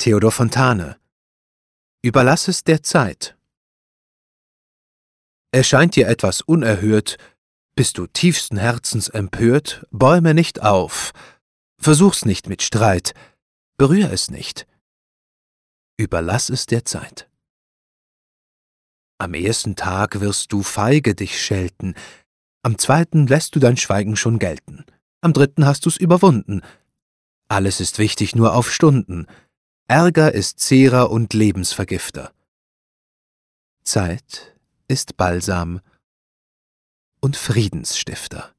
Theodor Fontane Überlass es der Zeit. Erscheint dir etwas unerhört, bist du tiefsten Herzens empört, bäume nicht auf, versuch's nicht mit Streit, berühr es nicht. Überlass es der Zeit. Am ersten Tag wirst du feige dich schelten, am zweiten lässt du dein Schweigen schon gelten, am dritten hast du's überwunden. Alles ist wichtig nur auf Stunden, Ärger ist Zehrer und Lebensvergifter. Zeit ist Balsam und Friedensstifter.